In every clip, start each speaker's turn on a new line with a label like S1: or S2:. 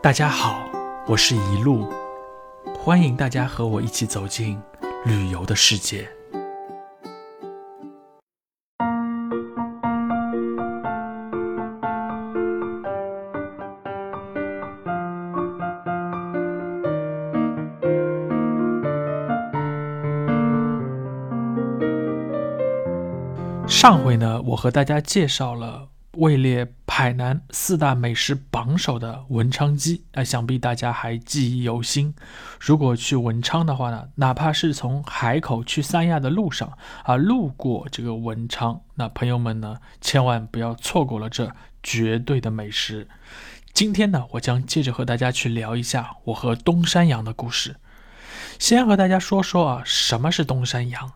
S1: 大家好，我是一路，欢迎大家和我一起走进旅游的世界。上回呢，我和大家介绍了位列海南四大美食榜首的文昌鸡，啊，想必大家还记忆犹新。如果去文昌的话呢，哪怕是从海口去三亚的路上啊，路过这个文昌，那朋友们呢，千万不要错过了这绝对的美食。今天呢，我将接着和大家去聊一下我和东山羊的故事。先和大家说说啊，什么是东山羊？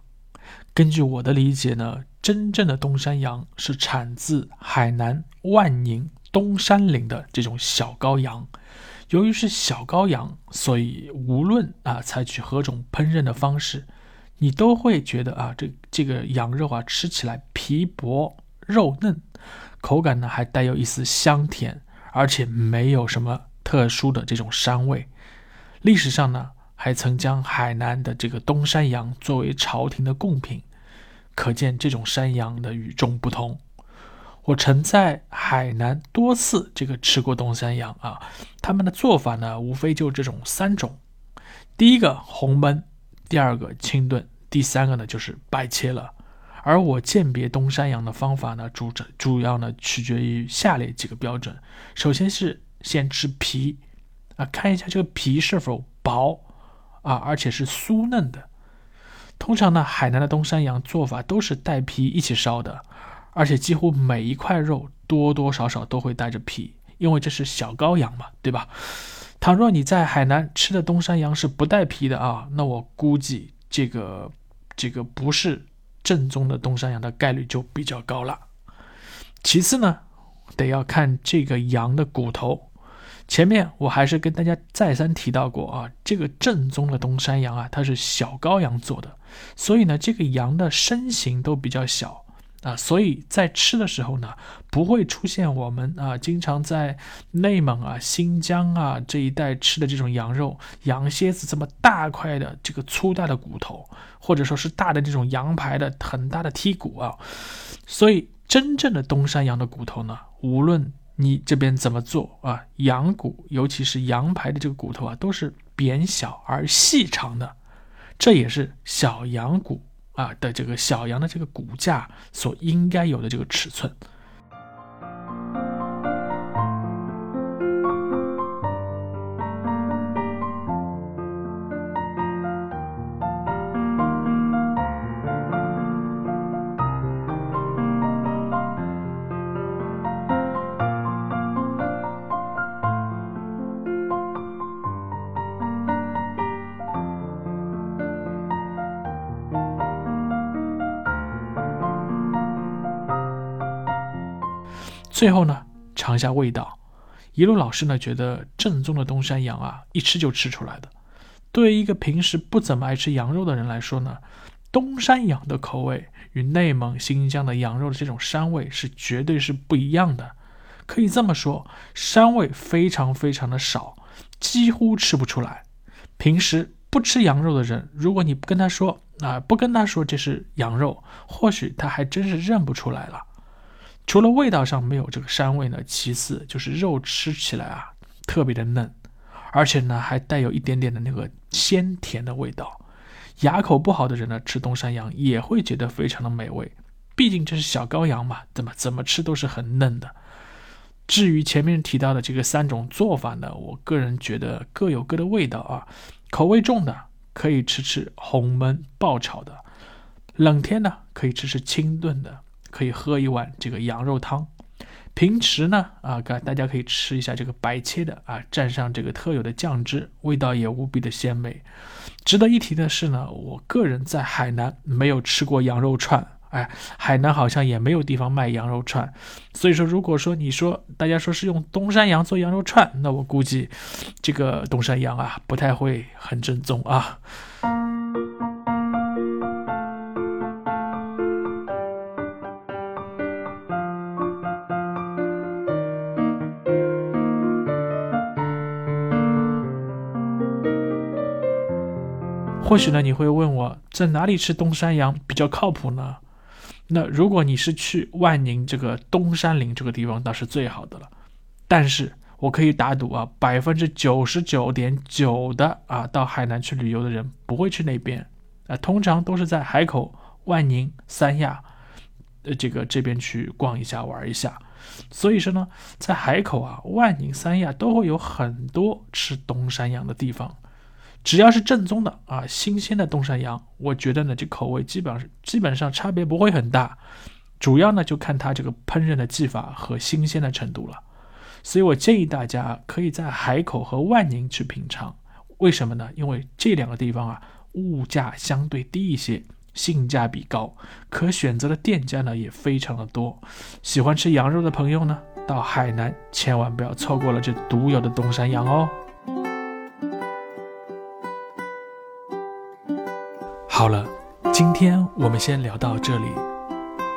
S1: 根据我的理解呢，真正的东山羊是产自海南万宁东山岭的这种小羔羊。由于是小羔羊，所以无论啊采取何种烹饪的方式，你都会觉得啊这这个羊肉啊吃起来皮薄肉嫩，口感呢还带有一丝香甜，而且没有什么特殊的这种膻味。历史上呢。还曾将海南的这个东山羊作为朝廷的贡品，可见这种山羊的与众不同。我曾在海南多次这个吃过东山羊啊，他们的做法呢，无非就这种三种：第一个红焖，第二个清炖，第三个呢就是白切了。而我鉴别东山羊的方法呢，主主要呢取决于下列几个标准：首先是先吃皮啊，看一下这个皮是否薄。啊，而且是酥嫩的。通常呢，海南的东山羊做法都是带皮一起烧的，而且几乎每一块肉多多少少都会带着皮，因为这是小羔羊嘛，对吧？倘若你在海南吃的东山羊是不带皮的啊，那我估计这个这个不是正宗的东山羊的概率就比较高了。其次呢，得要看这个羊的骨头。前面我还是跟大家再三提到过啊，这个正宗的东山羊啊，它是小羔羊做的，所以呢，这个羊的身形都比较小啊，所以在吃的时候呢，不会出现我们啊经常在内蒙啊、新疆啊这一带吃的这种羊肉，羊蝎子这么大块的这个粗大的骨头，或者说是大的这种羊排的很大的剔骨啊，所以真正的东山羊的骨头呢，无论你这边怎么做啊？羊骨，尤其是羊排的这个骨头啊，都是扁小而细长的，这也是小羊骨啊的这个小羊的这个骨架所应该有的这个尺寸。最后呢，尝一下味道。一路老师呢觉得正宗的东山羊啊，一吃就吃出来的。对于一个平时不怎么爱吃羊肉的人来说呢，东山羊的口味与内蒙、新疆的羊肉的这种膻味是绝对是不一样的。可以这么说，膻味非常非常的少，几乎吃不出来。平时不吃羊肉的人，如果你不跟他说啊，不跟他说这是羊肉，或许他还真是认不出来了。除了味道上没有这个膻味呢，其次就是肉吃起来啊特别的嫩，而且呢还带有一点点的那个鲜甜的味道。牙口不好的人呢吃东山羊也会觉得非常的美味，毕竟这是小羔羊嘛，怎么怎么吃都是很嫩的。至于前面提到的这个三种做法呢，我个人觉得各有各的味道啊。口味重的可以吃吃红焖爆炒的，冷天呢可以吃吃清炖的。可以喝一碗这个羊肉汤，平时呢啊，大家可以吃一下这个白切的啊，蘸上这个特有的酱汁，味道也无比的鲜美。值得一提的是呢，我个人在海南没有吃过羊肉串，哎，海南好像也没有地方卖羊肉串，所以说如果说你说大家说是用东山羊做羊肉串，那我估计这个东山羊啊不太会很正宗啊。或许呢，你会问我在哪里吃东山羊比较靠谱呢？那如果你是去万宁这个东山陵这个地方，那是最好的了。但是我可以打赌啊，百分之九十九点九的啊，到海南去旅游的人不会去那边啊，通常都是在海口、万宁、三亚，呃，这个这边去逛一下、玩一下。所以说呢，在海口啊、万宁、三亚都会有很多吃东山羊的地方。只要是正宗的啊，新鲜的东山羊，我觉得呢，这口味基本上基本上差别不会很大，主要呢就看它这个烹饪的技法和新鲜的程度了。所以我建议大家可以在海口和万宁去品尝，为什么呢？因为这两个地方啊，物价相对低一些，性价比高，可选择的店家呢也非常的多。喜欢吃羊肉的朋友呢，到海南千万不要错过了这独有的东山羊哦。好了，今天我们先聊到这里。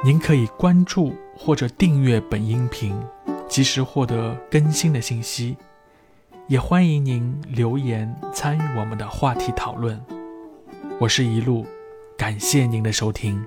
S1: 您可以关注或者订阅本音频，及时获得更新的信息。也欢迎您留言参与我们的话题讨论。我是一路，感谢您的收听。